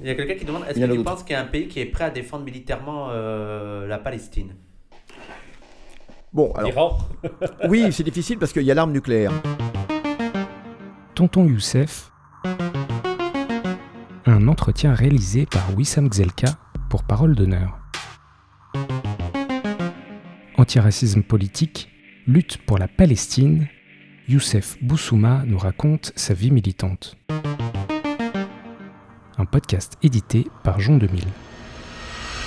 Il y a quelqu'un qui demande est-ce que tu penses qu'il y a un pays qui est prêt à défendre militairement euh, la Palestine? Bon, alors, L'Iran oui, c'est difficile parce qu'il y a l'arme nucléaire. Tonton Youssef. Un entretien réalisé par Wissam Gzelka pour Parole d'honneur. Antiracisme politique, lutte pour la Palestine, Youssef Boussouma nous raconte sa vie militante. Un podcast édité par Jean 2000.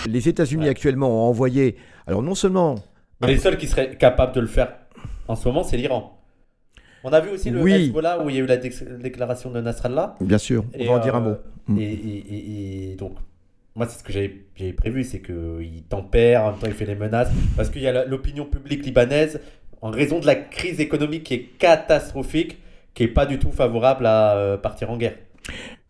Les États-Unis actuellement ont envoyé, alors non seulement Mais Les seuls qui seraient capables de le faire en ce moment, c'est l'Iran. On a vu aussi le Oui. Hezbollah où il y a eu la déc- déclaration de Nasrallah. Bien sûr, on Et, va en dire un euh, mot. Mm. Et, et- et- et donc, moi, c'est ce que j'avais prévu, c'est qu'il tempère, en même temps, il fait les menaces, parce qu'il y a l'opinion publique libanaise, en raison de la crise économique qui est catastrophique, qui est pas du tout favorable à euh, partir en guerre.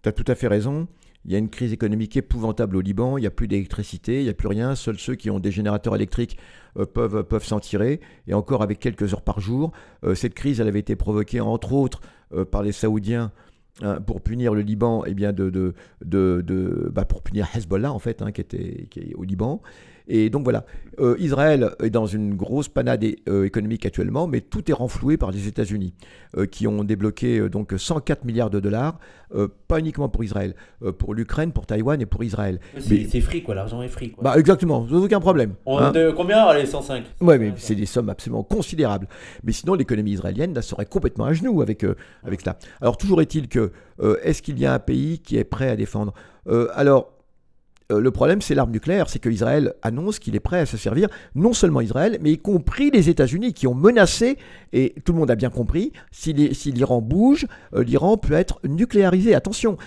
Tu as tout à fait raison. Il y a une crise économique épouvantable au Liban, il n'y a plus d'électricité, il n'y a plus rien. Seuls ceux qui ont des générateurs électriques euh, peuvent, peuvent s'en tirer. Et encore avec quelques heures par jour. Euh, cette crise, elle avait été provoquée entre autres euh, par les Saoudiens hein, pour punir le Liban, et bien de, de, de, de- bah, pour punir Hezbollah en fait, hein, qui, était, qui est au Liban. Et donc voilà, Euh, Israël est dans une grosse panade euh, économique actuellement, mais tout est renfloué par les États-Unis, euh, qui ont débloqué donc 104 milliards de dollars, pas uniquement pour Israël, pour l'Ukraine, pour Taïwan et pour Israël. C'est Mais- c'est free, quoi, l'argent est free. Quoi. Bah exactement, aucun problème. On- hein. de, combien Allez, 105. Ouais, mais c'est des sommes absolument considérables. Mais sinon, l'économie israélienne là, serait complètement à genoux avec, avec cela. Alors, toujours est-il que, est-ce qu'il y a un pays qui est prêt à défendre? Alors, le problème, c'est l'arme nucléaire. C'est qu'Israël annonce qu'il est prêt à se servir, non seulement Israël, mais y compris les États-Unis qui ont menacé, et tout le monde a bien compris, si l'Iran bouge, euh, l'Iran peut être nucléarisé. Attention,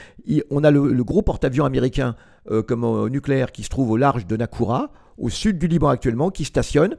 on a le, le gros porte-avions américain euh, comme euh, nucléaire qui se trouve au large de Nakoura, au sud du Liban actuellement, qui stationne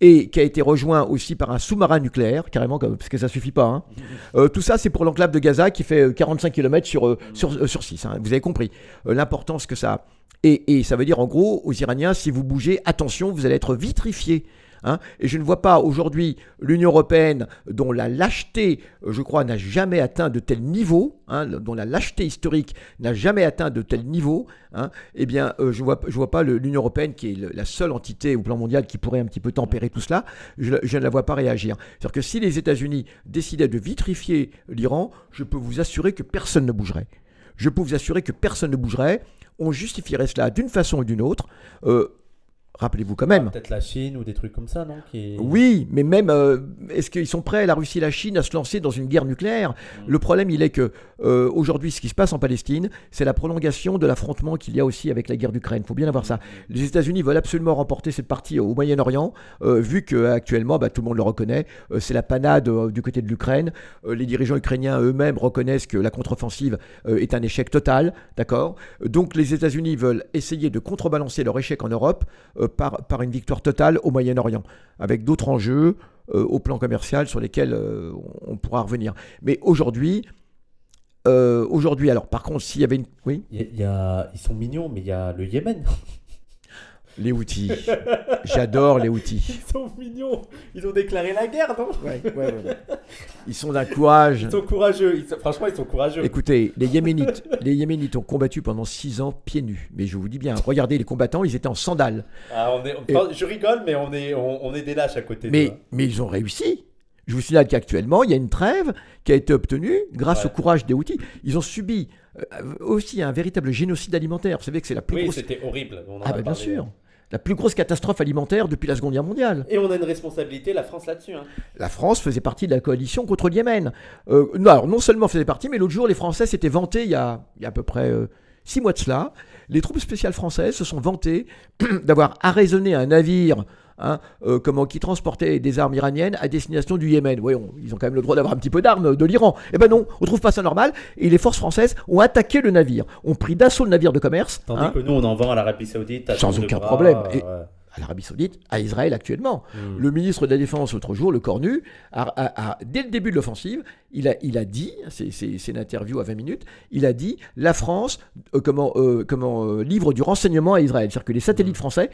et qui a été rejoint aussi par un sous-marin nucléaire, carrément, comme- parce que ça suffit pas. hein. Euh, tout ça, c'est pour l'enclave de Gaza qui fait euh, 45 km sur, euh, sur, euh, sur 6. Vous avez compris euh, l'importance que ça a. Et, et ça veut dire, en gros, aux Iraniens, si vous bougez, attention, vous allez être vitrifiés. Hein. et je ne vois pas aujourd'hui l'Union européenne, dont la lâcheté, euh, je crois, n'a jamais atteint de tel niveau, hein, dont la lâcheté historique n'a jamais atteint de tel niveau, hein, eh bien, euh, je ne vois, je vois pas l'Union européenne, qui est la seule entité au plan mondial qui pourrait un petit peu tempérer tout cela, je, je ne la vois pas réagir. C'est-à-dire que si les États-Unis décidaient de vitrifier l'Iran, je peux vous assurer que personne ne bougerait. Je peux vous assurer que personne ne bougerait. On justifierait cela d'une façon ou d'une autre. Euh, Rappelez-vous quand même. Peut-être la Chine ou des trucs comme ça, non qui... Oui, mais même, euh, est-ce qu'ils sont prêts, la Russie et la Chine, à se lancer dans une guerre nucléaire? Le problème, il est que euh, aujourd'hui, ce qui se passe en Palestine, c'est la prolongation de l'affrontement qu'il y a aussi avec la guerre d'Ukraine. Il faut bien avoir ça. Les États-Unis veulent absolument remporter cette partie au Moyen-Orient, euh, vu qu'actuellement, bah, tout le monde le reconnaît, c'est la panade du côté de l'Ukraine. Les dirigeants ukrainiens eux-mêmes reconnaissent que la contre-offensive est un échec total, d'accord? Donc les États-Unis veulent essayer de contrebalancer leur échec en Europe par, une victoire totale au Moyen-Orient, avec d'autres enjeux euh, au plan commercial sur lesquels euh, on pourra revenir. Mais aujourd'hui, euh, aujourd'hui, alors par contre, s'il y avait une... Oui? Ils sont mignons, mais il y a le Yémen. Les outils. J'adore les outils. Ils sont mignons. Ils ont déclaré la guerre, non Ils sont d'un courage. Ils sont courageux. Ils sont- Franchement, ils sont courageux. Écoutez, les Yéménites, les Yéménites ont combattu pendant six ans pieds nus. Mais je vous dis bien, regardez les combattants, ils étaient en sandales. Ah, on est- Je rigole, mais on est, on, on est des lâches à côté. Mais, mais ils ont réussi. Je vous signale qu'actuellement, il y a une trêve qui a été obtenue grâce Ouais. au courage des outils. Ils ont subi euh, aussi un véritable génocide alimentaire. Vous savez que c'est la plus Oui, grosse... c'était horrible. On en Ah bah bien sûr. La plus grosse catastrophe alimentaire depuis la Seconde Guerre mondiale. Et on a une responsabilité, la France, là-dessus. hein. La France faisait partie de la coalition contre le Yémen. Euh, non, alors non seulement faisait partie, mais l'autre jour, les Français s'étaient vantés, il y a, il y a à peu près euh, six mois de cela, les troupes spéciales françaises se sont vantées d'avoir arraisonné un navire hein, euh, comment, qui transportait des armes iraniennes à destination du Yémen. Oui, on- ils ont quand même le droit d'avoir un petit peu d'armes de l'Iran. Eh ben non, on trouve pas ça normal. Et les forces françaises ont attaqué le navire, ont pris d'assaut le navire de commerce. Tandis hein, que nous, on en vend à l'Arabie Saoudite. à Sans aucun bras, problème. Et-. À l'Arabie Saoudite, à Israël actuellement. Mm. Le ministre de la Défense, l'autre jour, le Cornu, a, a- a- dès le début de l'offensive, il a, il a dit, c'est- une interview à 20 minutes, il a dit la France euh, comment, euh, comment, euh, livre du renseignement à Israël. C'est-à-dire que les satellites français,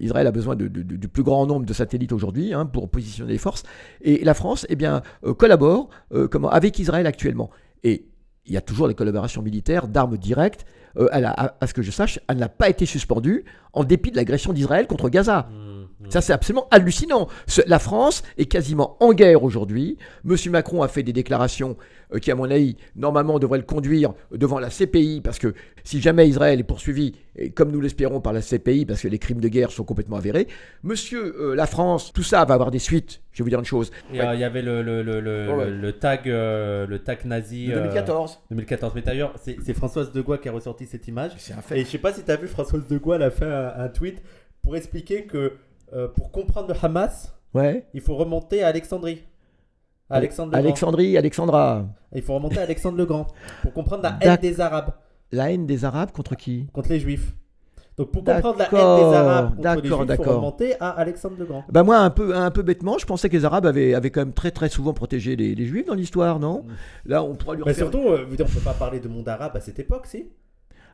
Israël a besoin de- de- de- du plus grand nombre de satellites aujourd'hui hein, pour positionner les forces, et la France eh bien, collabore comment, avec Israël actuellement. Et il y a toujours des collaborations militaires d'armes directes euh, à, ce que je sache, elle n'a pas été suspendue en dépit de l'agression d'Israël contre Gaza. Mmh. Ça, c'est absolument hallucinant. La France est quasiment en guerre aujourd'hui. Monsieur Macron a fait des déclarations euh, qui, à mon avis, normalement devraient le conduire devant la CPI, parce que si jamais Israël est poursuivi, et comme nous l'espérons par la CPI, parce que les crimes de guerre sont complètement avérés, monsieur, euh, la France, tout ça va avoir des suites. Je vais vous dire une chose. Et, Il y avait le, le, le, le, Ouais, ouais. le tag, euh, le tag nazi. De euh, 2014. 2014. Mais d'ailleurs, c'est Françoise Degois qui a ressorti cette image. C'est un Et fait. je sais pas si tu as vu, Françoise Degois, elle a fait un, un tweet pour expliquer que euh, pour comprendre le Hamas, Ouais. il faut remonter à Alexandrie. À Alexandre le Alexandrie, Alexandra. Il faut remonter à Alexandre le Grand pour comprendre la haine des Arabes La haine des Arabes contre qui? Contre les Juifs. Donc pour comprendre la haine des Arabes contre les Juifs, il faut remonter à Alexandre le Grand. Bah moi, un peu, un peu bêtement, je pensais que les Arabes avaient, avaient quand même très très souvent protégé les, les Juifs dans l'histoire, non? Là, on pourra lui Mais refaire surtout, euh, on peut pas parler de monde arabe à cette époque, si?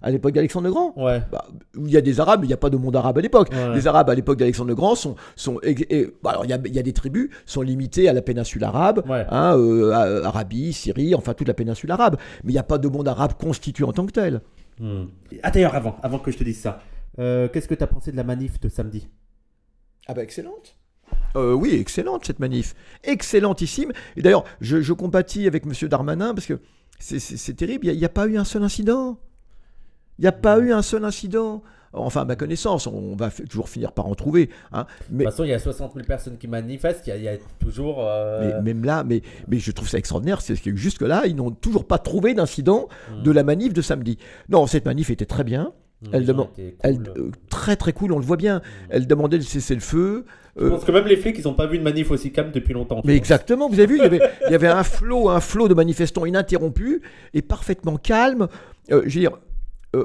À l'époque d'Alexandre le Grand. Ouais. Bah, il y a des Arabes, mais il n'y a pas de monde arabe à l'époque. Ouais. Les Arabes à l'époque d'Alexandre le Grand sont, sont et- et- bah, alors il y a, il y a des tribus sont limitées à la péninsule arabe, Ouais. hein, euh, à- Arabie, Syrie, enfin toute la péninsule arabe. Mais il n'y a pas de monde arabe constitué en tant que tel. Hmm. Ah d'ailleurs, avant, avant que je te dise ça, euh, qu'est-ce que tu as pensé de la manif de samedi? Ah bah excellente. Euh, oui, excellente cette manif. Excellentissime. Et d'ailleurs, je, je compatis avec M. Darmanin parce que c'est- terrible, il n'y a pas eu un seul incident. Il n'y a pas eu un seul incident. Enfin, à ma connaissance, on va toujours finir par en trouver. hein. De Mais, toute façon, il y a 60 000 personnes qui manifestent, il y a, il y a toujours... euh, mais même là, mais, mais je trouve ça extraordinaire, c'est que jusque-là, ils n'ont toujours pas trouvé d'incident hmm, de la manif de samedi. Non, cette manif était très bien. hmm, elle demande- étaient Elle, cool. euh, très très cool, on le voit bien. Hmm. Elle demandait de cesser le feu. Je euh, pense que même les flics, ils n'ont pas vu une manif aussi calme depuis longtemps. je Mais exactement, vous avez vu, il y avait, il y avait un flot, un flot de manifestants ininterrompu et parfaitement calme. Euh, je veux dire, euh,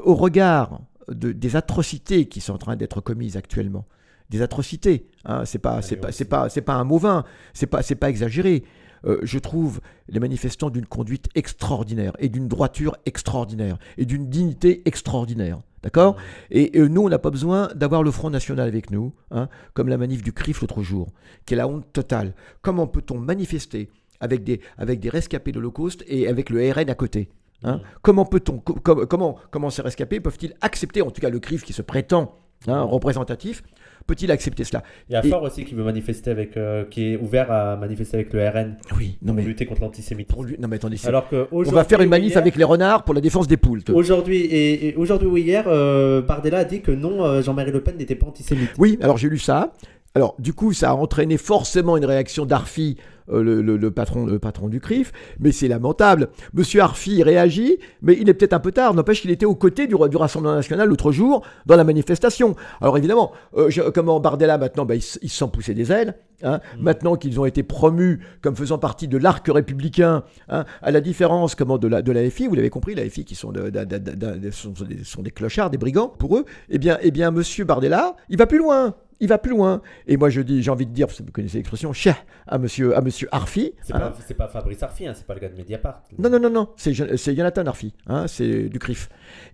au regard de- des atrocités qui sont en train d'être commises actuellement, des atrocités, hein, c'est pas, c'est Allez, pas, aussi. c'est pas, c'est pas un mot vain, c'est pas, c'est pas exagéré. Euh, je trouve les manifestants d'une conduite extraordinaire et d'une droiture extraordinaire et d'une dignité extraordinaire. D'accord? Et, euh, nous, on n'a pas besoin d'avoir le Front National avec nous, hein, comme la manif du CRIF l'autre jour, qui est la honte totale. Comment peut-on manifester avec des, avec des rescapés de l'Holocauste et avec le RN à côté? Hein Mm. Comment peut-on, co- com- comment, comment ces rescapés peuvent-ils accepter, en tout cas le CRIF qui se prétend hein, représentatif, peut-il accepter cela? Il y a Et- Fort aussi qui veut manifester avec, euh, qui est ouvert à manifester avec le RN Oui, non pour mais lutter contre l'antisémitisme. lui- non mais attendez, Alors que on va faire une manif avec les renards pour la défense des poules. Aujourd'hui et, et aujourd'hui ou hier, euh, Bardella a dit que non, euh, Jean-Marie Le Pen n'était pas antisémite. Oui, alors j'ai lu ça. Alors, du coup, ça a entraîné forcément une réaction d'Arfi, euh, le, le- le patron, le patron du CRIF, mais c'est lamentable. Monsieur Arfi réagit, mais il est peut-être un peu tard, n'empêche qu'il était aux côtés du, du Rassemblement National l'autre jour dans la manifestation. Alors évidemment, euh, je- comment Bardella maintenant, bah, il, il se sent pousser des ailes. hein. Mm. Maintenant qu'ils ont été promus comme faisant partie de l'arc républicain, hein, à la différence comment, de, la, de la FI, vous l'avez compris, la FI qui sont, de- de- sont, des, sont des clochards, des brigands pour eux, eh bien, eh bien monsieur Bardella, il va plus loin. Il va plus loin. Et moi, je dis, j'ai envie de dire, vous connaissez l'expression, chien à monsieur, à monsieur Arfi. C'est hein. pas, c'est pas Fabrice Arfi, hein, c'est pas le gars de Mediapart. Non, non, non, non, c'est Jo- c'est Jonathan Arfi, hein, c'est du CRIF.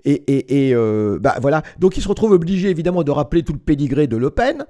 Et, et, et, euh, bah, voilà, donc il se retrouve obligé évidemment de rappeler tout le pédigré de Le Pen.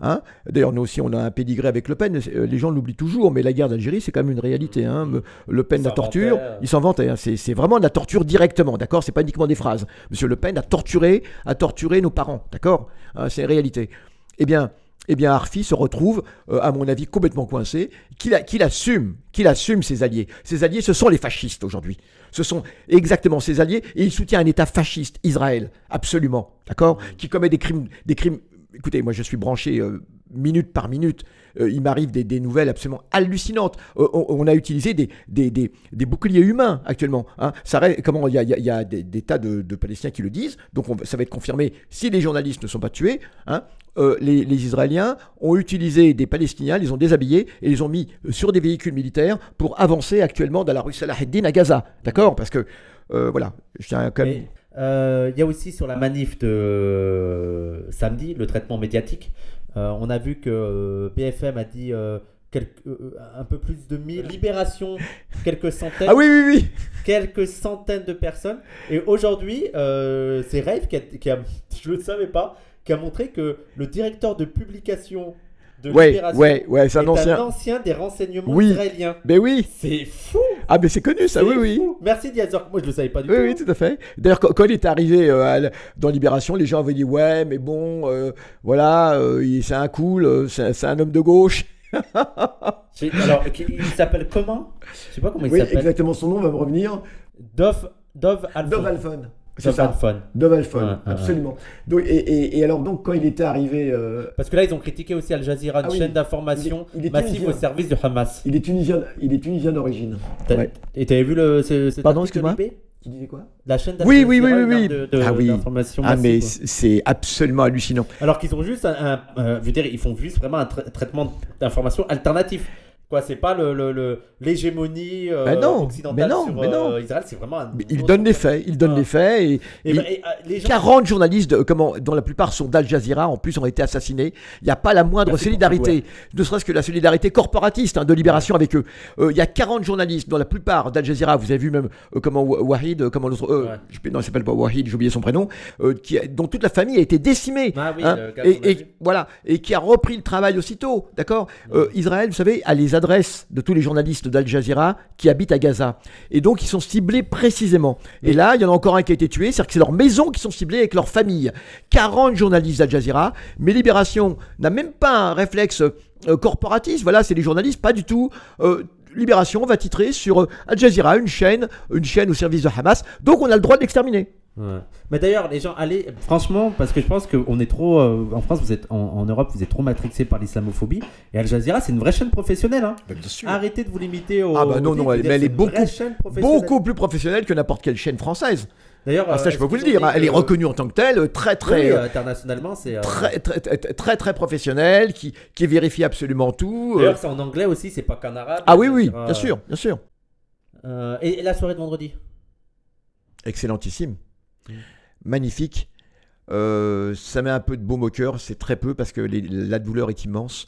hein. D'ailleurs, nous aussi, on a un pédigré avec Le Pen, euh, les gens l'oublient toujours, mais la guerre d'Algérie, c'est quand même une réalité. hein. Me- Le Pen, la torture, vantait, euh. il s'en vantait, hein. c'est vraiment de la torture directement, d'accord? C'est pas uniquement des phrases. Monsieur Le Pen a torturé, a torturé nos parents, d'accord? C'est une réalité. Eh bien, eh bien, Arfi se retrouve, euh, à mon avis, complètement coincé, qu'il assume, qu'il assume ses alliés. Ses alliés, ce sont les fascistes aujourd'hui. Ce sont exactement ses alliés, et il soutient un État fasciste, Israël, absolument, d'accord? Qui commet des crimes, des crimes. Écoutez, moi, je suis branché euh, minute par minute. Euh, il m'arrive des, nouvelles absolument hallucinantes. Euh, on, a utilisé des, des, boucliers humains actuellement. hein. Ça il y a, des, tas de, Palestiniens qui le disent, donc ça va être confirmé si les journalistes ne sont pas tués. hein. Euh, les, Israéliens ont utilisé des Palestiniens, les ont déshabillés et les ont mis sur des véhicules militaires pour avancer actuellement dans la rue Salah à Gaza. D'accord? Parce que, voilà, je tiens quand même. Il y a aussi sur la manif de samedi le traitement médiatique. Euh, on a vu que euh, BFM a dit euh, euh, un peu plus de 1000 libérations, quelques centaines, Ah oui, oui, oui quelques centaines de personnes. Et aujourd'hui, euh, c'est Rave qui a, qui a- je ne le savais pas, qui a montré que le directeur de publication de Ouais, ouais, ouais, c'est est un ancien. un ancien des renseignements Oui. israéliens. Ben oui C'est fou Ah, mais c'est connu ça, oui, oui. Merci Diazor. Moi, je le savais pas du Oui, tout. oui, tout à fait. D'ailleurs, quand, il est arrivé euh, dans Libération, les gens avaient dit Ouais, mais bon, euh, voilà, euh, c'est un cool, c'est un homme de gauche. Alors, il s'appelle comment? Je sais pas comment il Oui, s'appelle. exactement, son nom va me revenir. Dove Alphon. C'est ça. Alphon, Ouais, ouais, absolument. Donc, et, et- et alors, donc, quand il était arrivé. euh, Parce que là, ils ont critiqué aussi Al Jazeera, une Ah oui. chaîne d'information massive au service du Hamas. il est tunisien, il est tunisien d'origine. Ouais. Et t'avais vu le. ce- cet Pardon, excuse-moi Tu disais quoi? La chaîne Oui, oui, oui, oui, oui. de- de- Ah oui. d'information Ah, mais c'est absolument hallucinant. Alors qu'ils ont juste un, un- un- je veux dire, ils font juste vraiment un tra- traitement d'information alternatif. Quoi, c'est pas le- le- le- l'hégémonie euh, non, occidentale mais non, sur mais non. euh, Israël, c'est vraiment un. Il donne les faits, il donne Ah. les faits et, Et, et bah, et, euh, les gens. 40 journalistes, comment, dont la plupart sont d'Al Jazeera, en plus ont été assassinés. Il n'y a pas la moindre Merci solidarité, ne serait-ce que la solidarité corporatiste hein, de libération avec eux. Euh, Il y a 40 journalistes, dont la plupart d'Al Jazeera, vous avez vu même euh, comment Wa- Wahid, comment l'autre, euh, Ouais. je- non, il s'appelle pas Wahid, j'ai oublié son prénom, qui, dont toute la famille a été décimée. Ah oui, hein, le et, voilà, et qui a repris le travail aussitôt, d'accord? Israël, vous savez, a les adresses de tous les journalistes d'Al Jazeera qui habitent à Gaza. Et donc, ils sont ciblés précisément. Et là, il y en a encore un qui a été tué, c'est-à-dire que c'est leurs maisons qui sont ciblées avec leur famille. 40 journalistes d'Al Jazeera, mais Libération n'a même pas un réflexe euh, corporatiste, voilà, c'est les journalistes, pas du tout. Euh, Libération va titrer sur euh, Al Jazeera, une chaîne, une chaîne au service de Hamas, donc on a le droit de l'exterminer. Ouais. Mais d'ailleurs, les gens, allez, franchement, parce que je pense qu'on est trop. euh, en France, vous êtes, en, en Europe, vous êtes trop matrixés par l'islamophobie. Et Al Jazeera, c'est une vraie chaîne professionnelle. Hein. bien sûr. Arrêtez de vous limiter au. Ah bah non, au non, elle- mais elle est c'est une vraie beaucoup- chaîne professionnelle. Beaucoup plus professionnelle que n'importe quelle chaîne française. D'ailleurs, Ah, ça, euh, je peux vous le dire. hein, Elle est que- reconnue en tant que telle, très, très. Euh, internationalement, c'est. euh, très, très, très, très, très professionnelle, qui, qui vérifie absolument tout. euh. D'ailleurs, c'est en anglais aussi, c'est pas qu'en arabe. Ah oui, oui, Euh, bien sûr, bien sûr. euh, et, et la soirée de vendredi? Excellentissime. Mm. Magnifique. Euh, ça met un peu de baume au cœur, c'est très peu parce que la douleur est immense.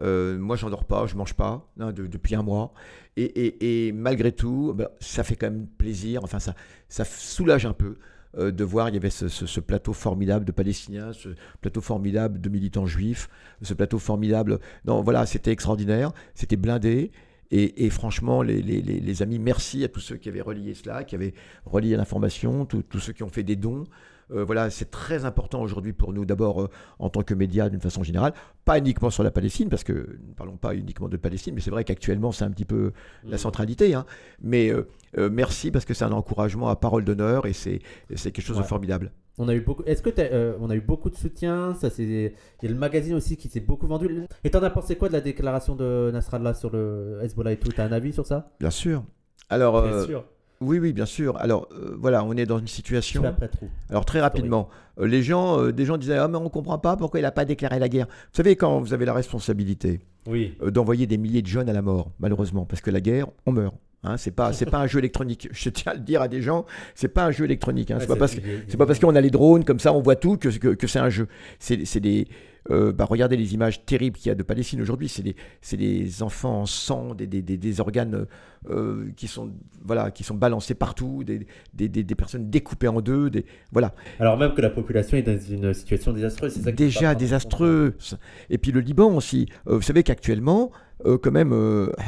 Euh, moi, j'en dors pas, je mange pas hein, de- depuis un mois. Et, malgré tout, ben, ça fait quand même plaisir. Enfin, ça, ça soulage un peu euh, de voir. Il y avait ce plateau formidable de Palestiniens, ce plateau formidable de militants juifs, ce plateau formidable. Non, voilà, c'était extraordinaire. C'était blindé. Et, et franchement, les, les- les- les amis, merci à tous ceux qui avaient relié cela, qui avaient relié l'information, tous ceux qui ont fait des dons. Euh, voilà, c'est très important aujourd'hui pour nous, d'abord euh, en tant que médias d'une façon générale, pas uniquement sur la Palestine, parce que nous ne parlons pas uniquement de Palestine, mais c'est vrai qu'actuellement c'est un petit peu la Mm. centralité. hein. Mais euh, merci parce que c'est un encouragement à parole d'honneur et c'est quelque chose de formidable. On a eu beaucoup. Est-ce que euh, on a eu beaucoup de soutien Ça c'est. Il y a le magazine aussi qui s'est beaucoup vendu. Et t'en as pensé quoi de la déclaration de Nasrallah sur le Hezbollah et tout? T'as un avis sur ça? Bien sûr. Alors, Bien euh, sûr. oui, oui, bien sûr. Alors, euh, voilà, on est dans une Je situation. après. Alors très rapidement, euh, les gens, euh, des gens disaient ah mais on comprend pas pourquoi il n'a pas déclaré la guerre. Vous savez quand vous avez la responsabilité Oui. euh, d'envoyer des milliers de jeunes à la mort, malheureusement, parce que la guerre, on meurt. Hein, c'est pas, c'est pas un jeu électronique. Je tiens à le dire à des gens, c'est pas un jeu électronique. Hein, c'est pas parce que c'est pas parce qu'on a les drones comme ça, on voit tout que, que, que c'est un jeu. C'est c'est des. Euh, bah, regardez les images terribles qu'il y a de Palestine aujourd'hui. C'est des, enfants en sang, des, des, des, des organes euh, qui sont voilà, qui sont balancés partout, des, personnes découpées en deux. Des, voilà, Alors même que la population est dans une situation désastreuse. c'est ça déjà compte. désastreuse. Et puis le Liban aussi. Euh, vous savez qu'actuellement, quand même,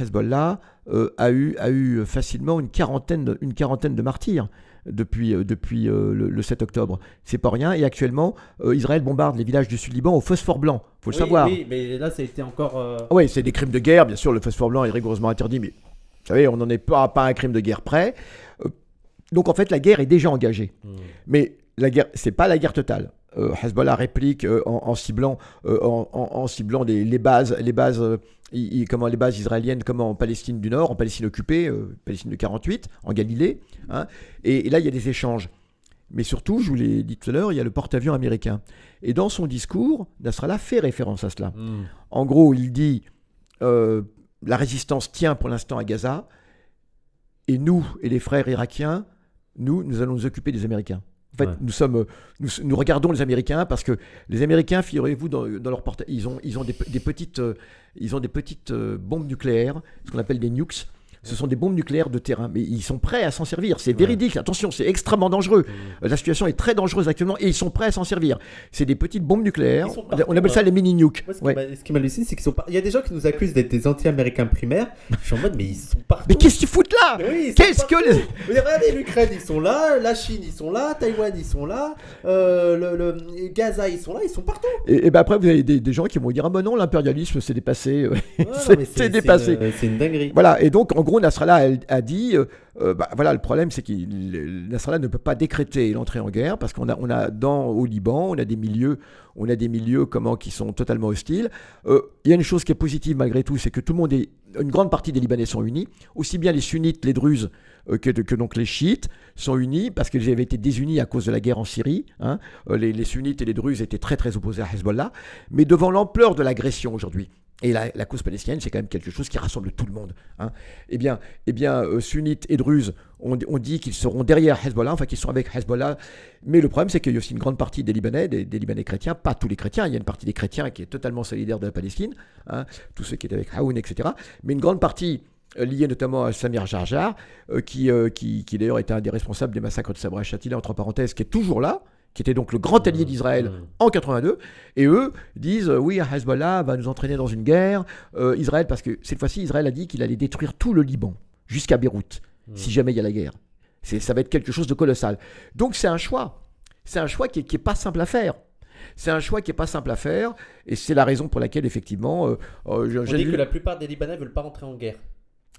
Hezbollah a, eu, a eu facilement une quarantaine de, une quarantaine de martyrs depuis, euh, depuis euh, le, le 7 octobre. C'est pas rien. Et actuellement, euh, Israël bombarde les villages du Sud-Liban au phosphore blanc. faut le Oui, savoir. Oui, mais là ça a été encore. euh, Ah ouais, c'est des crimes de guerre, bien sûr, le phosphore blanc est rigoureusement interdit, mais vous savez, on n'en est pas, pas à un crime de guerre près. Donc en fait, la guerre est déjà engagée. hmm. Mais la guerre, c'est pas la guerre totale. Euh, Hezbollah réplique euh, en, en ciblant, euh, en, ciblant les, les bases, les bases, comment les bases israéliennes, comme en Palestine du Nord, en Palestine occupée, euh, Palestine de 48, en Galilée. hein. et, et là, il y a des échanges. Mais surtout, je vous l'ai dit tout à l'heure, il y a le porte-avions américain. Et dans son discours, Nasrallah fait référence à cela. Hmm. En gros, il dit euh, la résistance tient pour l'instant à Gaza, et nous et les frères irakiens, nous, nous allons nous occuper des Américains. En fait, Ouais. nous sommes, nous, nous regardons les Américains parce que les Américains, figurez-vous, dans, dans leur porte, ils ont, ils ont des, pe- des petites, euh, ils ont des petites euh, bombes nucléaires, ce qu'on appelle des nukes. Ce sont des bombes nucléaires de terrain, mais ils sont prêts à s'en servir. C'est véridique. Attention, c'est extrêmement dangereux. Mm. La situation est très dangereuse actuellement et ils sont prêts à s'en servir. C'est des petites bombes nucléaires. On appelle ça hein. les mini nukes. Moi, ce qui Ouais. m'a- ce qui m'hallucine, c'est qu'ils sont pas. Il y a des gens qui nous accusent d'être des anti-américains primaires. Je suis en mode, mais ils sont partout. Mais qu'est-ce qu'ils foutent là oui, Qu'est-ce que les... Mais regardez, l'Ukraine, ils sont là, la Chine, ils sont là, Taïwan, ils sont là, euh, le, le- Gaza, ils sont là, ils sont partout. Et, et ben après, vous avez des, des gens qui vont dire Ah ben non, l'impérialisme, c'est dépassé. Ouais, C'est- dépassé. une- C'est une dinguerie. Voilà, et donc en gros, Nasrallah a, dit, euh, euh, bah, voilà, le problème c'est que Nasrallah ne peut pas décréter l'entrée en guerre parce qu'on a, on a dans au Liban, on a des milieux, on a des milieux comment qui sont totalement hostiles. Euh, Il y a une chose qui est positive malgré tout, c'est que tout le monde est, une grande partie des Libanais sont unis, aussi bien les sunnites, les druzes que, donc les chiites sont unis parce qu'ils avaient été désunis à cause de la guerre en Syrie. hein. Les, les sunnites et les druzes étaient très très opposés à Hezbollah, mais devant l'ampleur de l'agression aujourd'hui. Et la, la cause palestinienne, c'est quand même quelque chose qui rassemble tout le monde. hein. Eh bien, eh bien euh, sunnites et druzes, on, dit qu'ils seront derrière Hezbollah, enfin qu'ils sont avec Hezbollah. Mais le problème, c'est qu'il y a aussi une grande partie des Libanais, des, Libanais chrétiens, pas tous les chrétiens, il y a une partie des chrétiens qui est totalement solidaire de la Palestine, hein, tous ceux qui étaient avec Haoun, etc. Mais une grande partie euh, liée notamment à Samir Jarjar, euh, qui, qui, qui d'ailleurs était un des responsables des massacres de Sabra Shatila, entre parenthèses, qui est toujours là, qui était donc le grand allié d'Israël Mmh. en 82, et eux disent euh, oui, Hezbollah va nous entraîner dans une guerre. Euh, Israël, parce que cette fois-ci, Israël a dit qu'il allait détruire tout le Liban, jusqu'à Beyrouth, si jamais il y a la guerre. C'est, ça va être quelque chose de colossal. Donc c'est un choix. C'est un choix qui n'est pas simple à faire. C'est un choix qui n'est pas simple à faire, et c'est la raison pour laquelle, effectivement, euh, euh, On dit que la plupart des Libanais veulent pas rentrer en guerre.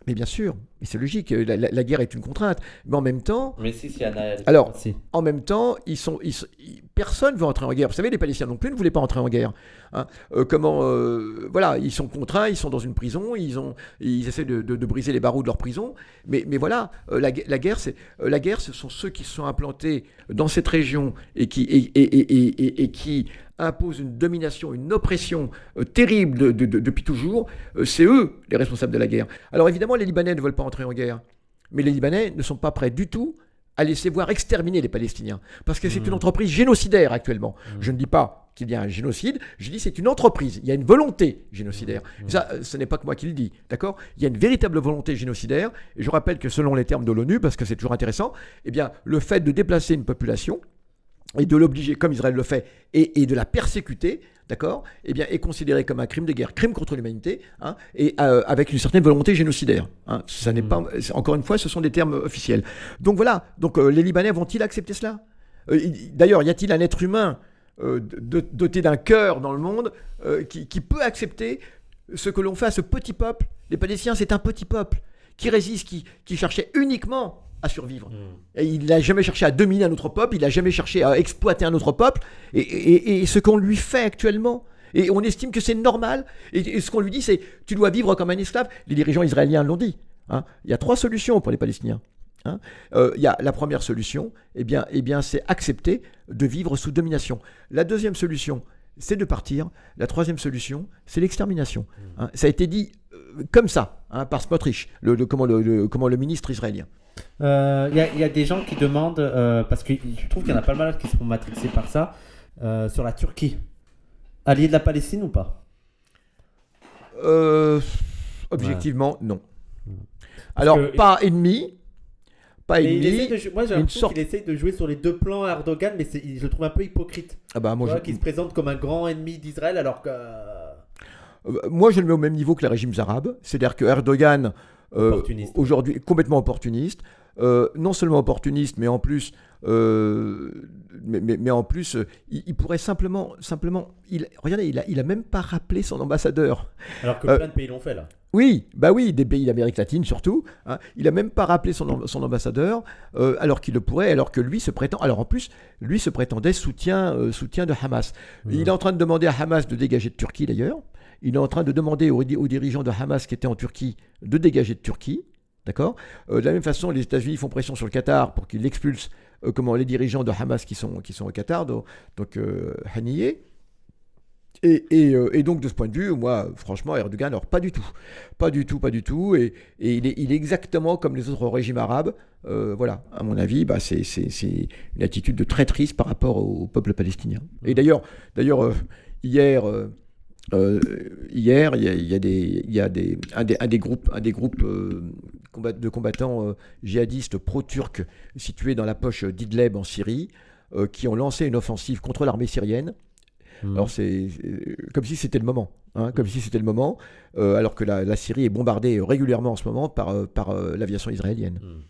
Mais bien sûr, mais c'est logique, euh, la, la- la guerre est une contrainte. Mais en même temps, Mais si, si, Anna. Alors, si. en même temps, ils sont, ils sont- ils- personne ne veut entrer en guerre. Vous savez, les Palestiniens non plus ne voulaient pas entrer en guerre. hein. Euh, comment, euh, voilà, ils sont contraints, ils sont dans une prison, ils ont, ils essaient de, de- de briser les barreaux de leur prison. Mais, mais voilà, euh, la, gue- la guerre, c'est, la guerre, ce sont ceux qui se sont implantés dans cette région et qui, et- et- et- et qui imposent une domination, une oppression euh, terrible de- de- de- depuis toujours. Euh, c'est eux les responsables de la guerre. Alors évidemment, les Libanais ne veulent pas entrer en guerre, mais les Libanais ne sont pas prêts du tout à laisser voir exterminer les Palestiniens. Parce que c'est une entreprise génocidaire actuellement. Je ne dis pas qu'il y a un génocide, je dis c'est une entreprise, il y a une volonté génocidaire. Ça, euh, ce n'est pas que moi qui le dis, d'accord? Il y a une véritable volonté génocidaire, et je rappelle que selon les termes de l'ONU, parce que c'est toujours intéressant, eh bien, le fait de déplacer une population, et de l'obliger, comme Israël le fait, et, et de la persécuter, d'accord, eh bien, est considéré comme un crime de guerre, crime contre l'humanité, hein, et euh, avec une certaine volonté génocidaire. hein. Ça n'est pas, c'est- encore une fois, ce sont des termes officiels. Donc voilà. Donc euh, les Libanais vont-ils accepter cela? Euh, il- D'ailleurs, y a-t-il un être humain doté d'un cœur dans le monde qui, qui peut accepter ce que l'on fait à ce petit peuple? Les Palestiniens, c'est un petit peuple qui résiste, qui, qui cherchait uniquement à survivre. Mmh. Et il n'a jamais cherché à dominer un autre peuple, il n'a jamais cherché à exploiter un autre peuple. Et, et- et ce qu'on lui fait actuellement, et on estime que c'est normal, et, et ce qu'on lui dit, c'est tu dois vivre comme un esclave. Les dirigeants israéliens l'ont dit. hein. Il y a trois solutions pour les Palestiniens. hein. Euh, il y a la première solution, eh bien, eh bien, c'est accepter de vivre sous domination. La deuxième solution, c'est de partir. La troisième solution, c'est l'extermination. hein. Ça a été dit comme ça hein, par Smotrich, le, le- comment, le, le- comment le ministre israélien. Il Euh, y, a- y a des gens qui demandent, euh, parce que je trouve qu'il y en a pas mal qui se font matrixer par ça, euh, sur la Turquie. Allié de la Palestine ou pas? Objectivement, non. Parce Alors, que- pas ennemi, pas Mais il ennemi. de Moi j'ai une l'impression sorte- qu'il essaye de jouer sur les deux plans à Erdogan, mais je le trouve un peu hypocrite. Ah bah, moi, je, Qui se présente comme un grand ennemi d'Israël alors que. Moi, je le mets au même niveau que les régimes arabes. C'est-à-dire que Erdogan, euh, aujourd'hui, est complètement opportuniste. Euh, non seulement opportuniste, mais en plus, euh, mais, mais- mais en plus, il, il pourrait simplement, simplement, il, regardez, il a, il a même pas rappelé son ambassadeur. Alors que Euh, plein de pays l'ont fait là. Oui, bah oui, des pays d'Amérique latine surtout. hein. Il a même pas rappelé son, son ambassadeur, euh, alors qu'il le pourrait, alors que lui se prétend. Alors en plus, lui se prétendait soutien, euh, soutien de Hamas. Il est en train de demander à Hamas de dégager de Turquie d'ailleurs. Il est en train de demander aux, dirigeants de Hamas qui étaient en Turquie de dégager de Turquie. D'accord? Euh, De la même façon, les États-Unis font pression sur le Qatar pour qu'il expulse euh, comment, les dirigeants de Hamas qui sont, qui sont au Qatar, donc, donc euh. Et, et, donc, de ce point de vue, moi, franchement, Erdogan, alors pas du tout. Pas du tout, pas du tout. Et, et il, est, exactement comme les autres régimes arabes. Voilà, à mon avis, bah, c'est, une attitude de traîtrise par rapport au, peuple palestinien. Et d'ailleurs, d'ailleurs hier, euh, hier, il y a, il y a des, il y a des, un des, un des groupes, un des groupes euh, combat- de combattants euh, djihadistes pro-turcs situés dans la poche d'Idleb en Syrie, euh, qui ont lancé une offensive contre l'armée syrienne. Hmm. Alors c'est comme si c'était le moment, hein, comme si c'était le moment, alors que la, la Syrie est bombardée régulièrement en ce moment par, par l'aviation israélienne. Hmm.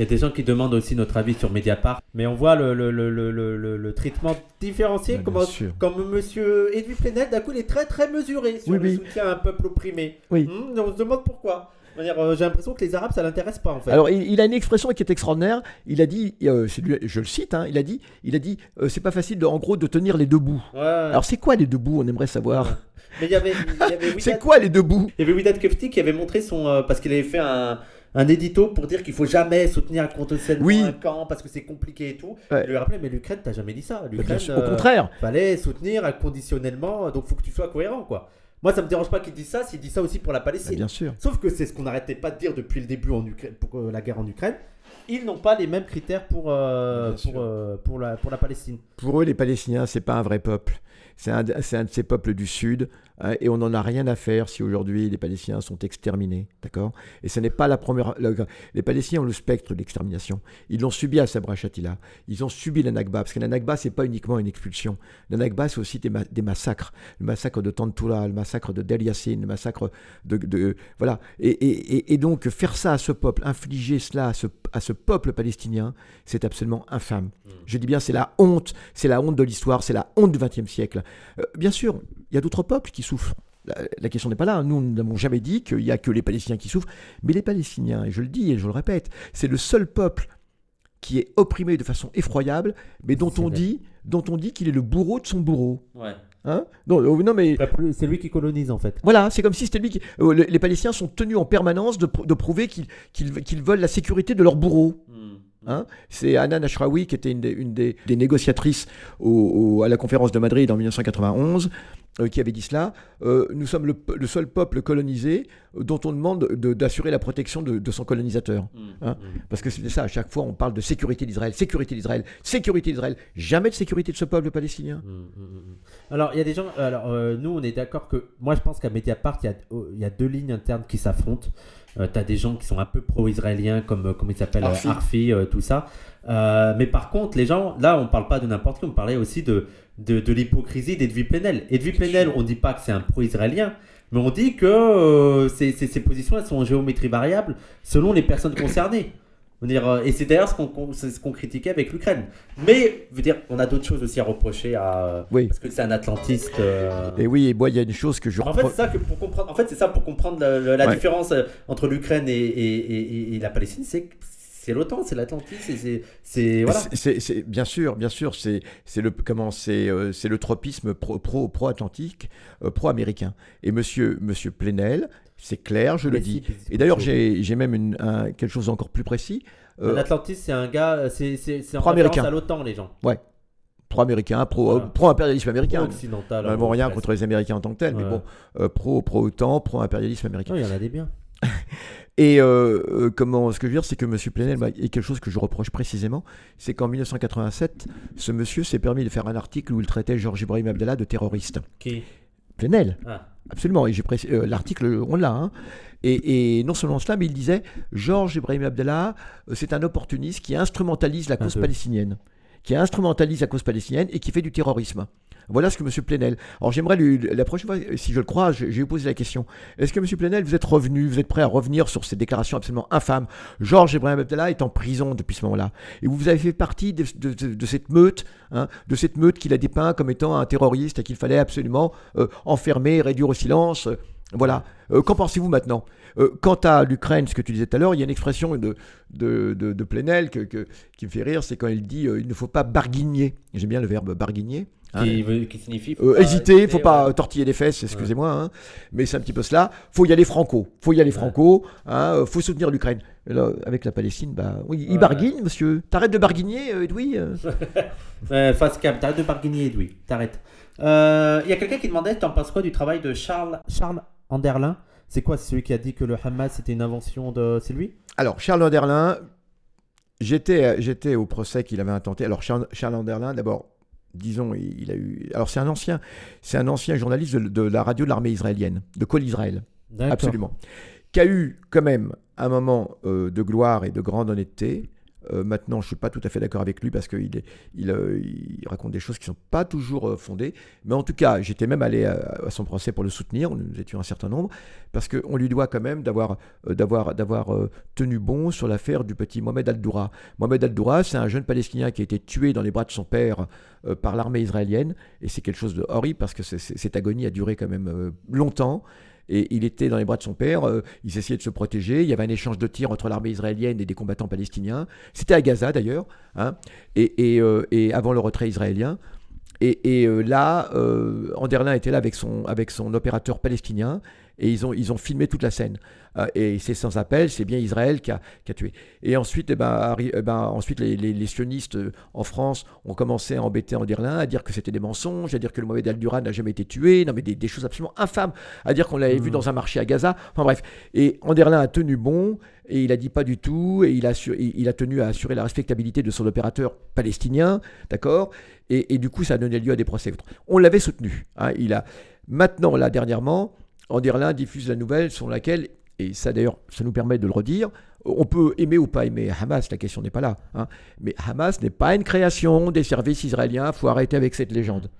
Il y a des gens qui demandent aussi notre avis sur Mediapart, mais on voit le, le, le, le, le- le- le traitement différencié. Comment- bien comme monsieur Edwy Plenel, d'un coup, il est très très mesuré sur Oui, le oui. soutien à un peuple opprimé. Oui. Hmm, on se demande pourquoi. Euh, J'ai l'impression que les Arabes, ça l'intéresse pas en fait. Alors il, il a une expression qui est extraordinaire. Il a dit, euh, lui- je le cite, hein, il a dit, il a dit, euh, c'est pas facile de, en gros de tenir les deux bouts. Ouais. Alors c'est quoi les deux bouts On aimerait savoir? mais il y avait, C'est quoi les deux bouts il y avait Widad Kefti qui avait montré son. euh, parce qu'il avait fait un, un édito pour dire qu'il faut jamais soutenir contre seulement Oui. un camp parce que c'est compliqué et tout. Ouais. Il lui rappelait, mais l'Ukraine, t'as jamais dit ça. Bah, L'Ukraine, Au euh, contraire. fallait soutenir inconditionnellement, donc faut que tu sois cohérent quoi. Moi ça me dérange pas qu'il dise ça, s'il dit ça aussi pour la Bah, Palestine. bien sûr. Sauf que c'est ce qu'on n'arrêtait pas de dire depuis le début en Ukraine, pour euh, la guerre en Ukraine. Ils n'ont pas les mêmes critères pour, euh, pour, euh, pour, la, pour la Palestine. Pour eux, les Palestiniens, c'est pas un vrai peuple. C'est un, un de ces peuples du Sud, et on n'en a rien à faire si aujourd'hui les Palestiniens sont exterminés, d'accord? Et ce n'est pas la première. le- les Palestiniens ont le spectre de l'extermination. Ils l'ont subi à Sabra Shatila. Ils ont subi la Nakba, parce que la Nakba, c'est pas uniquement une expulsion. La Nakba, c'est aussi des, ma- des massacres. Le massacre de Tantoula, le massacre de Del Yassin, le massacre de. voilà. Et, et- donc, faire ça à ce peuple, infliger cela à ce, à ce peuple palestinien, c'est absolument infâme. Je dis bien, c'est la honte, c'est la honte de l'histoire, c'est la honte du XXe siècle. Euh, bien sûr, il y a d'autres peuples qui souffrent. La, la question n'est pas là. Nous, nous n'avons jamais dit qu'il n'y a que les Palestiniens qui souffrent. Mais les Palestiniens, et je le dis et je le répète, c'est le seul peuple qui est opprimé de façon effroyable, mais dont on vrai. dit, dont on dit qu'il est le bourreau de son bourreau. Ouais. Hein non, euh, non, mais C'est lui qui colonise en fait. voilà, c'est comme si c'était lui qui. euh, les, les Palestiniens sont tenus en permanence de, pr- de prouver qu'ils veulent la sécurité de leur bourreau. Hein c'est Anna Ashraoui qui était une des, une des- des négociatrices au- au- à la conférence de Madrid en 1991 euh, qui avait dit cela. Euh, nous sommes le, seul peuple colonisé euh, dont on demande de- d'assurer la protection de, de son colonisateur. Hein Parce que c'était ça, à chaque fois on parle de sécurité d'Israël, sécurité d'Israël, sécurité d'Israël, jamais de sécurité de ce peuple palestinien. Mm, mm, mm. Alors, il y a des gens. Alors, euh, nous, on est d'accord que. Moi, je pense qu'à Mediapart, il y, a, il y a deux lignes internes qui s'affrontent. Euh, T'as des gens qui sont un peu pro-israéliens, comme euh, comment il s'appelle, Arfi. Arfi, euh, tout ça. Mais par contre, les gens, là, on parle pas de n'importe qui, on parlait aussi de, de, de l'hypocrisie d'Edwy Plenel. Edwy Plenel, on dit pas que c'est un pro-israélien, mais on dit que ces, ces- ces positions, elles sont en géométrie variable selon les personnes concernées. Dire, euh, et c'est d'ailleurs ce qu'on qu'on critiquait avec l'Ukraine. Mais, je veux dire, on a d'autres choses aussi à reprocher à. Oui. Parce que c'est un atlantiste. euh, Et oui, et moi il y a une chose que je En fait, c'est ça que pour comprendre. En fait, c'est ça pour comprendre la, la- la Ouais. différence euh, entre l'Ukraine et, et, et- et la Palestine, c'est c'est l'OTAN, c'est l'Atlantique, c'est- voilà. Bien sûr, bien sûr, c'est c'est le comment c'est euh, c'est le tropisme pro pro pro atlantique, pro américain. Et Monsieur Monsieur Plenel, c'est clair, je le dis. Et d'ailleurs, j'ai j'ai même une, un- quelque chose encore plus précis. Euh, L'Atlantique, c'est un gars, euh, c'est en Pro-américain. référence à l'OTAN, les gens. pro américain, pro Voilà. pro américain. occidental. Nous n'avons rien contre les Américains en tant que tels, mais Ouais. bon, euh, pro pro OTAN, pro impérialisme américain. il y en a des biens. Et euh, euh, comment, ce que je veux dire, c'est que M. Plenel, et quelque chose que je reproche précisément, c'est qu'en 1987, ce monsieur s'est permis de faire un article où il traitait Georges Ibrahim Abdallah de terroriste. Qui? Plenel, ah. absolument. Et j'ai euh, l'article, on l'a. hein. Et, et non seulement cela, mais il disait Georges Ibrahim Abdallah, c'est un opportuniste qui instrumentalise la cause palestinienne, qui instrumentalise la cause palestinienne et qui fait du terrorisme. Voilà ce que M. Plenel. Alors j'aimerais lui, la prochaine fois, si je le crois, je, vais la question. Est-ce que M. Plenel, vous êtes revenu, vous êtes prêt à revenir sur ces déclarations absolument infâmes Georges Ibrahim Abdallah est en prison depuis ce moment-là. Et vous avez fait partie de, cette meute, hein, de cette meute qu'il a dépeint comme étant un terroriste et qu'il fallait absolument euh, enfermer, réduire au silence. Voilà. Euh, Qu'en pensez-vous maintenant? Euh, Quant à l'Ukraine, ce que tu disais tout à l'heure, il y a une expression de, de, de, de Plenel que- que- qui me fait rire, c'est quand il dit euh, il ne faut pas barguigner. J'aime bien le verbe barguigner. hein. Qui, signifie. faut pas hésiter, hésiter, faut pas ouais. tortiller les fesses, excusez-moi, hein, mais c'est un petit peu cela. Faut y aller franco, faut y aller franco, hein, euh, faut soutenir l'Ukraine. Avec la Palestine, bah oui, il Ouais. barguigne, monsieur. T'arrêtes de barguigner, Edoui face cam, t'arrêtes de barguigner, Edoui. T'arrêtes. Il y a quelqu'un qui demandait T'en penses quoi du travail de Charles, Charles Anderlin C'est quoi C'est celui qui a dit que le Hamas c'était une invention de. C'est lui? Alors, Charles Anderlin, j'étais, j'étais au procès qu'il avait intenté. Alors, Charles, Charles Anderlin, d'abord, disons, il, il a eu. Alors, c'est un ancien, c'est un ancien journaliste de, de la radio de l'armée israélienne, de Col Israël. D'accord. Absolument. qui a eu quand même un moment euh, de gloire et de grande honnêteté. Euh, maintenant, je ne suis pas tout à fait d'accord avec lui parce qu'il euh, raconte des choses qui ne sont pas toujours euh, fondées. Mais en tout cas, j'étais même allé à, son procès pour le soutenir. Nous étions un certain nombre parce qu'on lui doit quand même d'avoir tenu bon sur l'affaire du petit Mohamed Al-Doura. Mohamed Al-Doura, c'est un jeune Palestinien qui a été tué dans les bras de son père par l'armée israélienne. Et c'est quelque chose de horrible parce que cette agonie a duré quand même longtemps. Et il était dans les bras de son père, euh, ils essayaient de se protéger, il y avait un échange de tirs entre l'armée israélienne et des combattants palestiniens. C'était à Gaza d'ailleurs, hein, et, et, euh, et avant le retrait israélien. Et, et, euh, là, euh, Anderlin était là avec son, avec son opérateur palestinien, et ils ont, ils ont filmé toute la scène. Euh, et c'est sans appel, c'est bien Israël qui a, qui a tué. Et ensuite, eh ben, eh ben, ensuite les, les- les sionistes euh, en France ont commencé à embêter Anderlin, à dire que c'était des mensonges, à dire que le Mohamed Al-Duran n'a jamais été tué, non mais des, des choses absolument infâmes, à dire qu'on l'avait vu Mhm. dans un marché à Gaza. Enfin bref. Et Anderlin a tenu bon, et il a dit pas du tout, et il a, il il a tenu à assurer la respectabilité de son opérateur palestinien, d'accord? Et, et du coup, ça a donné lieu à des procès. On l'avait soutenu. hein, il a maintenant, là, dernièrement, Anderlin diffuse la nouvelle sur laquelle, et ça d'ailleurs, ça nous permet de le redire, on peut aimer ou pas aimer Hamas, la question n'est pas là. hein, mais Hamas n'est pas une création des services israéliens, faut arrêter avec cette légende.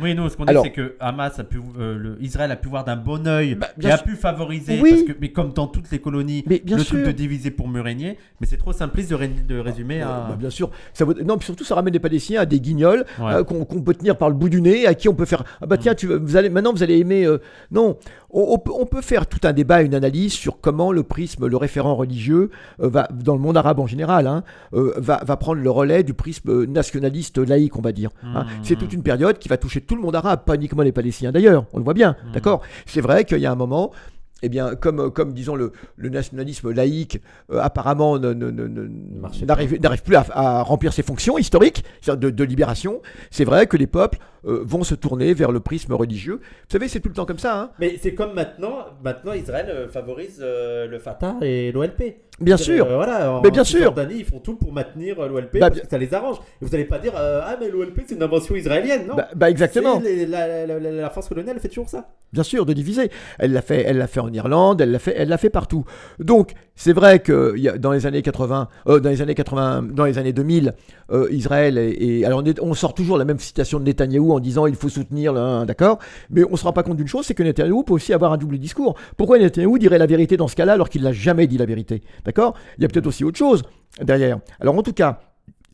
Oui, nous, ce qu'on dit, c'est que Hamas a pu, euh, le, Israël a pu voir d'un bon oeil Bah, et a sûr. pu favoriser, Oui. parce que, mais comme dans toutes les colonies, Mais bien le sûr. truc de diviser pour mieux régner, mais c'est trop simpliste de, ré- de résumer Euh, à. bah, bien sûr. Ça vaut- Non, puis surtout, ça ramène les Palestiniens à des guignols Ouais. euh, qu'on peut tenir par le bout du nez, à qui on peut faire. Ah bah Mm. tiens, tu, vous allez, maintenant vous allez aimer. euh, Non, on, on peut, on peut faire tout un débat, une analyse sur comment le prisme, le référent religieux, euh, va, dans le monde arabe en général, hein, euh, va, va prendre le relais du prisme nationaliste laïque, on va dire. hein. Mm. C'est toute une période qui va toucher tout le monde arabe, pas uniquement les Palestiniens d'ailleurs, on le voit bien, Mm. d'accord? C'est vrai qu'il y a un moment. Eh bien, comme, comme disons le, le nationalisme laïque, euh, apparemment n'arrive plus à, à remplir ses fonctions historiques, c'est-à-dire de, de libération, c'est vrai que les peuples euh, vont se tourner vers le prisme religieux. Vous savez, c'est tout le temps comme ça. hein. Mais c'est comme maintenant, maintenant Israël euh, favorise euh, le Fatah et l'OLP. Bien Euh, sûr. voilà, en Mais bien sûr. Cisjordanie, ils font tout pour maintenir l'OLP Bah, parce que ça les arrange. Et vous n'allez pas dire euh, ah mais l'OLP c'est une invention israélienne, non? Bah, bah, exactement. Les- La, la- la- la France coloniale fait toujours ça. Bien sûr, de diviser. Elle l'a fait, elle l'a fait en Irlande, elle l'a fait, elle l'a fait partout. Donc, c'est vrai que dans les années 80, euh, dans les années 80, dans les années 2000, euh, Israël et, et- alors on, sort toujours la même citation de Netanyahou en disant il faut soutenir, d'accord? Mais on se rend pas compte d'une chose, c'est que Netanyahou peut aussi avoir un double discours. Pourquoi Netanyahou dirait la vérité dans ce cas-là alors qu'il n'a jamais dit la vérité, d'accord? Il y a peut-être aussi autre chose derrière. Alors en tout cas.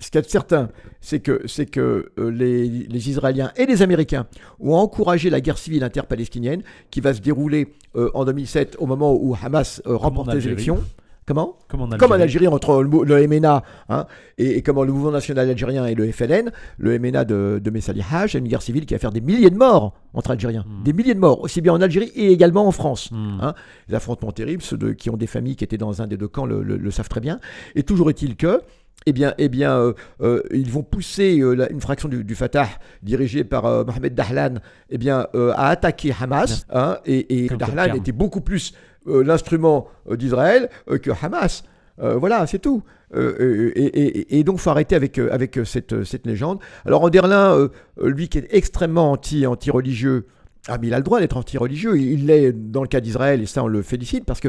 Ce qui est certain, c'est que, c'est que euh, les, les Israéliens et les Américains ont encouragé la guerre civile interpalestinienne qui va se dérouler euh, en 2007 au moment où Hamas euh, remporte les élections. Comment? Comme en Algérie. Comme en Algérie entre le, le MNA hein, et, et comment le mouvement national algérien et le FLN, le MNA de, de Messali Haj, une guerre civile qui va faire des milliers de morts entre Algériens. Mm. Des milliers de morts, aussi bien en Algérie et également en France. Hmm. Hein, les affrontements terribles, ceux de, qui ont des familles qui étaient dans un des deux camps le, le- le savent très bien. Et toujours est-il que, eh bien, eh bien euh, euh, ils vont pousser euh, la- une fraction du, du Fatah, dirigée par Mohamed Dahlan, eh bien, à attaquer Hamas. hein, et Dahlan était beaucoup plus l'instrument d'Israël que Hamas. Voilà, c'est tout. Euh, et, et- et donc, faut arrêter avec, avec cette, cette légende. Alors, Anderlin, euh, lui qui est extrêmement anti, anti-religieux, ah, mais il a le droit d'être anti-religieux. Il il l'est dans le cas d'Israël, et ça, on le félicite, parce que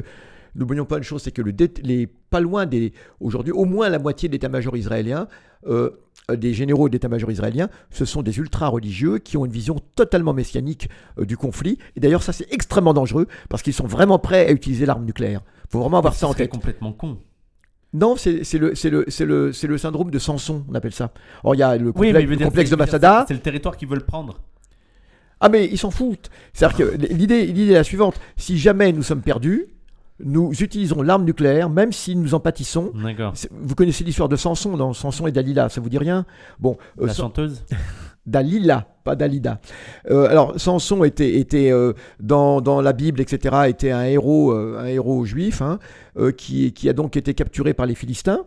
n'oublions pas une chose, c'est que le dé- les, pas loin des. Aujourd'hui, au moins la moitié de l'état-major israélien, euh, des généraux d'état-major israélien, ce sont des ultra-religieux qui ont une vision totalement messianique euh, du conflit. Et d'ailleurs, ça, c'est extrêmement dangereux, parce qu'ils sont vraiment prêts à utiliser l'arme nucléaire. Il faut vraiment avoir ça en tête. complètement con. Non, c'est c'est le, c'est le, c'est le, c'est le syndrome de Samson, on appelle ça. Or, il y a le Oui, complexe, le dire, complexe c'est- de Masada. C'est le territoire qu'ils veulent prendre. Ah, mais ils s'en foutent. C'est-à-dire que l'idée est la suivante. Si jamais nous sommes perdus, nous utilisons l'arme nucléaire, même si nous en pâtissons. Vous connaissez l'histoire de Samson, dans Samson et Dalila, ça vous dit rien? Bon, euh, La chanteuse? Dalila, pas Dalida. Euh, alors, Samson était, était euh, dans, dans la Bible, etc., était un héros, un héros juif, hein, qui, qui a donc été capturé par les Philistins.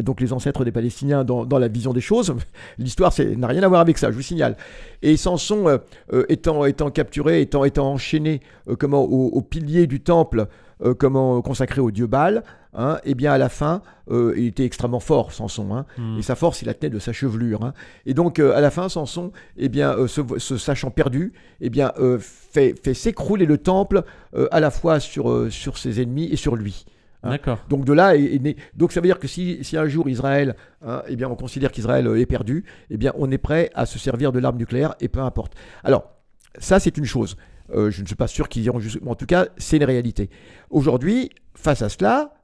donc les ancêtres des Palestiniens dans, dans la vision des choses. L'histoire n'a rien à voir avec ça, je vous signale. Et Samson euh, étant, étant capturé, étant, étant enchaîné euh, comment, au, au pilier du temple euh, comment, consacré au dieu Baal, hein, et bien à la fin, euh, il était extrêmement fort, Samson. hein. Hmm. Et sa force, il la tenait de sa chevelure. hein. Et donc, euh, à la fin, Samson, eh bien, euh, se, se sachant perdu, eh bien, euh, fait, fait s'écrouler le temple euh, à la fois sur, euh, sur ses ennemis et sur lui. hein. D'accord. Donc de là est, est né. Donc ça veut dire que si, si un jour Israël, hein, eh bien, on considère qu'Israël euh, est perdu, eh bien, on est prêt à se servir de l'arme nucléaire et peu importe. Alors, ça, c'est une chose. Euh, je ne suis pas sûr qu'ils iront jusqu'au. En tout cas, c'est une réalité. Aujourd'hui, face à cela,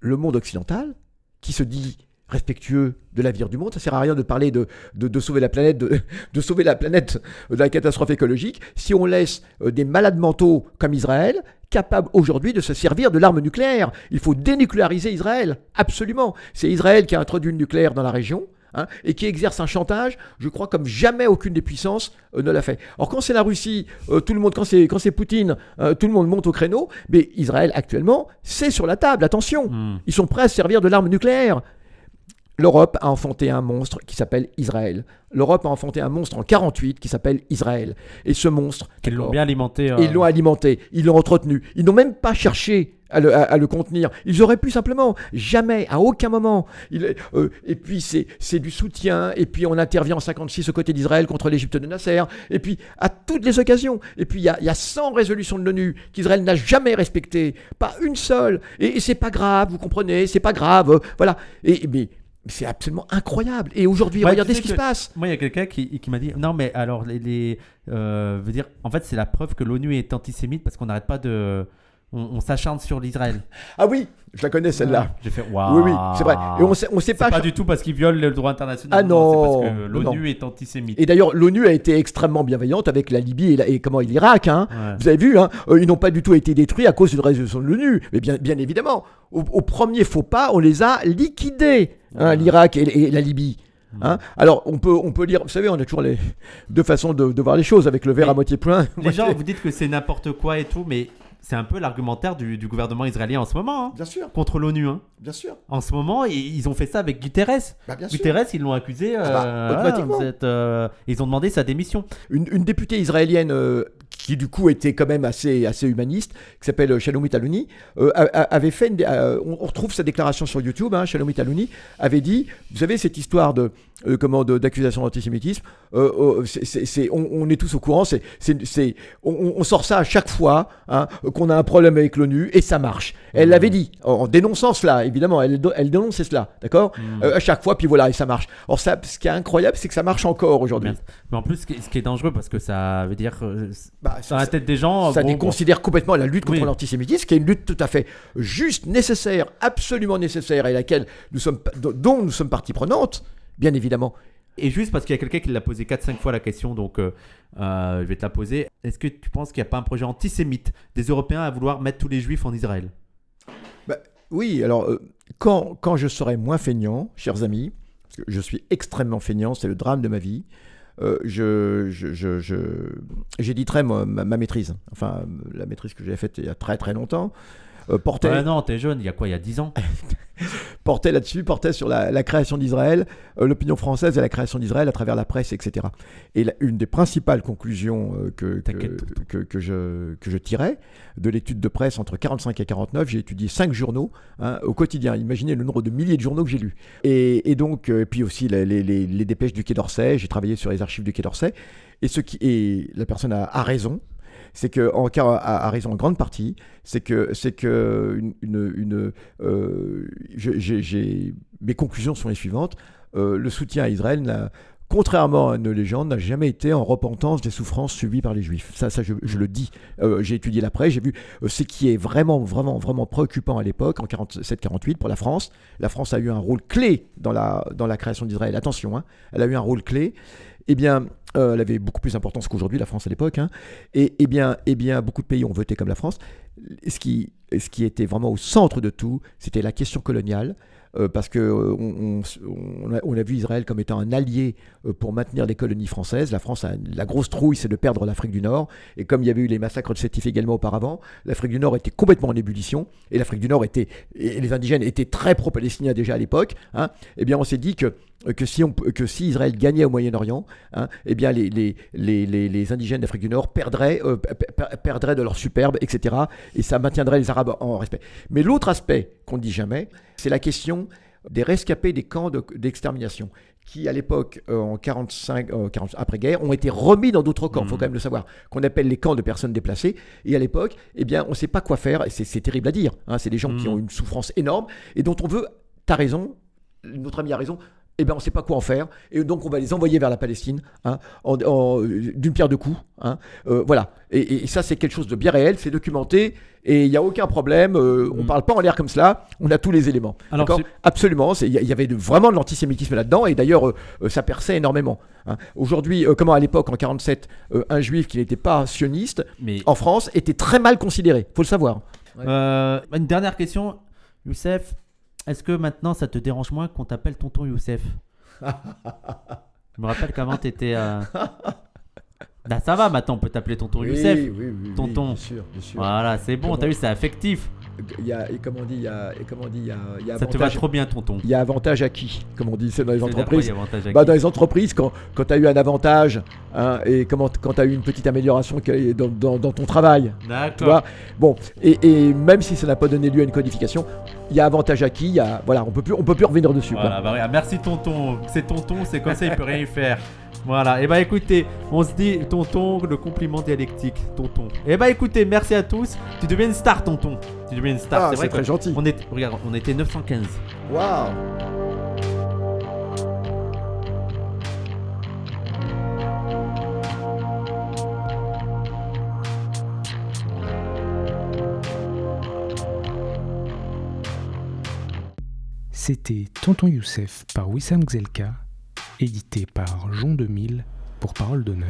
le monde occidental, qui se dit respectueux de l'avenir du monde, ça sert à rien de parler de sauver la planète, de, de sauver la planète de la catastrophe écologique, si on laisse euh, des malades mentaux comme Israël capables aujourd'hui de se servir de l'arme nucléaire. Il faut dénucléariser Israël, absolument. C'est Israël qui a introduit le nucléaire dans la région. Hein, et qui exerce un chantage, je crois, comme jamais aucune des puissances euh, ne l'a fait. Or, quand c'est la Russie, euh, tout le monde, quand c'est quand c'est Poutine, euh, tout le monde monte au créneau. Mais Israël actuellement, c'est sur la table. Attention, Hmm. ils sont prêts à se servir de l'arme nucléaire. L'Europe a enfanté un monstre qui s'appelle Israël. L'Europe a enfanté un monstre en 48 qui s'appelle Israël. Et ce monstre, Ils l'ont d'accord, bien alimenté. euh, ils l'ont alimenté, ils l'ont entretenu. Ils n'ont même pas cherché à le, à- à le contenir. Ils auraient pu simplement, jamais, à aucun moment. Il- euh, et puis c'est du soutien. Et puis on intervient en 56 aux côtés d'Israël contre l'Égypte de Nasser. Et puis à toutes les occasions. Et puis il y a, il y a 100 résolutions de l'ONU qu'Israël n'a jamais respectées, pas une seule. Et, et c'est pas grave, vous comprenez, c'est pas grave. euh, voilà. Et mais c'est absolument incroyable. Et aujourd'hui, Ouais, regardez tu ce qui se passe. Moi, il y a quelqu'un qui, qui m'a dit non, mais alors, les. les euh, veut dire, en fait, c'est la preuve que l'ONU est antisémite parce qu'on n'arrête pas de. On, on s'acharne sur l'Israël. Ah oui, je la connais celle-là. J'ai fait waouh. Oui, oui, c'est vrai. Et on sait, on sait pas. pas du tout parce qu'ils violent le droit international. Ah non, c'est parce que l'ONU est antisémite. Et d'ailleurs, l'ONU a été extrêmement bienveillante avec la Libye et, la- et comment l'Irak. Hein. Ouais. Vous avez vu, hein, euh, ils n'ont pas du tout été détruits à cause d'une résolution de l'ONU. Mais bien, bien évidemment, au, au premier faux pas, on les a liquidés, hein, Ouais. l'Irak et, et la Libye. Hein. Alors, on peut, on peut lire, vous savez, on a toujours les deux façons de, de voir les choses, avec le verre Mais à moitié plein. Les gens, vous dites que c'est n'importe quoi et tout, mais c'est un peu l'argumentaire du, du gouvernement israélien en ce moment. hein, Bien sûr, contre l'ONU. hein. bien sûr. En ce moment, ils, ils ont fait ça avec Guterres. Bah, bien sûr. Guterres, ils l'ont accusé. Ah bah, euh, voilà, automatiquement. êtes, euh, ils ont demandé sa démission. une, une députée israélienne euh, qui du coup était quand même assez, assez humaniste, qui s'appelle euh, Shalomit Alouni, euh, avait fait une euh, on, retrouve sa déclaration sur YouTube, hein, Shalomit Alouni avait dit, vous savez cette histoire de euh, comment d'accusation d'antisémitisme, c'est- on, on est tous au courant, c'est, c'est, on, sort ça à chaque fois hein, qu'on a un problème avec l'ONU et ça marche. Elle Mhm. l'avait dit en, dénonçant cela, évidemment, elle, elle dénonçait cela, d'accord. Euh, À chaque fois, puis voilà, et ça marche. Or ça, ce qui est incroyable, c'est que ça marche encore aujourd'hui. Mais en plus, ce qui est, dangereux, parce que ça veut dire. euh, Bah, dans la tête des gens. ça bon, déconsidère complètement la lutte contre Oui. l'antisémitisme, qui est une lutte tout à fait juste, nécessaire, absolument nécessaire, et laquelle nous sommes, dont nous sommes partie prenante, bien évidemment. Et juste parce qu'il y a quelqu'un qui l'a posé 4-5 fois la question, donc euh, euh, je vais te la poser. Est-ce que tu penses qu'il n'y a pas un projet antisémite des Européens à vouloir mettre tous les juifs en Israël? Oui, alors, euh, quand, quand je serai moins feignant, chers amis, parce que je suis extrêmement feignant, c'est le drame de ma vie, euh, je, j'éditerai ma, ma maîtrise, enfin, la maîtrise que j'ai faite il y a très très longtemps, euh, portait, Ouais, non, t'es jeune, il y a quoi Il y a 10 ans portait là-dessus, portait sur la, la création d'Israël, euh, l'opinion française et la création d'Israël à travers la presse, etc. Et la- une des principales conclusions euh, que, que, je, que je tirais de l'étude de presse entre 45 et 49, j'ai étudié cinq journaux hein, au quotidien. Imaginez le nombre de milliers de journaux que j'ai lus. Et, et donc, euh, et puis aussi les, les- les- les dépêches du Quai d'Orsay, j'ai travaillé sur les archives du Quai d'Orsay. Et, ce qui, et la personne a, a raison, c'est que en car a raison en grande partie, c'est que c'est que une, une, une, euh, mes conclusions sont les suivantes. Euh, le soutien à Israël Contrairement à une légende, n'a jamais été en repentance des souffrances subies par les Juifs. Ça, ça je, le dis. Euh, j'ai étudié l'après, j'ai vu ce qui est vraiment, vraiment, vraiment préoccupant à l'époque, en 47-48 pour la France. La France a eu un rôle clé dans la, dans la création d'Israël. Attention, hein, elle a eu un rôle clé. Eh bien, euh, elle avait beaucoup plus d'importance qu'aujourd'hui, la France à l'époque. hein. Et eh bien, eh bien, beaucoup de pays ont voté comme la France. Ce qui, ce qui était vraiment au centre de tout, c'était la question coloniale. Euh, parce que euh, a, vu Israël comme étant un allié euh, pour maintenir les colonies françaises. La France a la grosse trouille, c'est de perdre l'Afrique du Nord. Et comme il y avait eu les massacres de Sétif également auparavant, l'Afrique du Nord était complètement en ébullition. Et l'Afrique du Nord était, et les indigènes étaient très pro-palestiniens déjà à l'époque. hein. Eh bien, on s'est dit que que si, Israël gagnait au Moyen-Orient, hein, eh bien les, indigènes d'Afrique du Nord perdraient, per- per- perdraient de leur superbe, etc. Et ça maintiendrait les Arabes en respect. Mais l'autre aspect qu'on ne dit jamais, c'est la question des rescapés des camps de- d'extermination qui, à l'époque, euh, en 45, euh, 40 après-guerre, ont été remis dans d'autres camps, il faut Mhm. quand même le savoir, qu'on appelle les camps de personnes déplacées. Et à l'époque, eh bien, on ne sait pas quoi faire, et c'est terrible à dire. hein, c'est des gens qui Mhm. ont une souffrance énorme, et dont on veut, t'as raison, notre ami a raison, eh bien, on ne sait pas quoi en faire, et donc on va les envoyer vers la Palestine, hein, en- en- d'une pierre deux coups. hein. Euh, voilà. Et, ça, c'est quelque chose de bien réel, c'est documenté, et il n'y a aucun problème. euh, On ne Mm. parle pas en l'air comme cela, on a tous les éléments. Alors, D'accord c'est- Absolument, c'est- il y, y avait de- vraiment de l'antisémitisme là-dedans, et d'ailleurs, euh, ça perçait énormément. hein. Aujourd'hui, euh, comment à l'époque, en 47, euh, un juif qui n'était pas sioniste, Mais en France, était très mal considéré, faut le savoir. euh, une dernière question, Youssef. Est-ce que maintenant ça te dérange moins qu'on t'appelle tonton Youssef? Je me rappelle qu'avant t'étais. Euh... Bah, ça va maintenant, on peut t'appeler tonton Youssef. oui, oui, oui, tonton. bien sûr, bien sûr. Voilà, c'est bon, t'as vu, c'est affectif. Il y a, et comme on dit, il y a, et comme on dit, il y a, il y a Ça te va avantage, trop bien, tonton. il y a avantage à qui, comme on dit, c'est dans les quoi, entreprises. il y a avantage Bah, dans les entreprises, quand, quand tu as eu un avantage hein, et comment, quand tu as eu une petite amélioration dans, dans- dans ton travail, D'accord. Bon, et, et même si ça n'a pas donné lieu à une codification, il y a avantage à qui il y a, Voilà, on peut plus, on peut plus revenir dessus. quoi. Voilà, bah, merci tonton. C'est tonton, c'est comme ça, il peut rien y faire. Voilà, et bah écoutez, on se dit tonton, le compliment dialectique, tonton. Et bah écoutez, merci à tous. Tu deviens une star, tonton. Tu deviens une star. Ah, c'est c'est vrai très gentil. on est, regarde, on était 915. Waouh C'était Tonton Youssef par Wissam Gzelka, édité par Jean 2000 pour Parole d'honneur.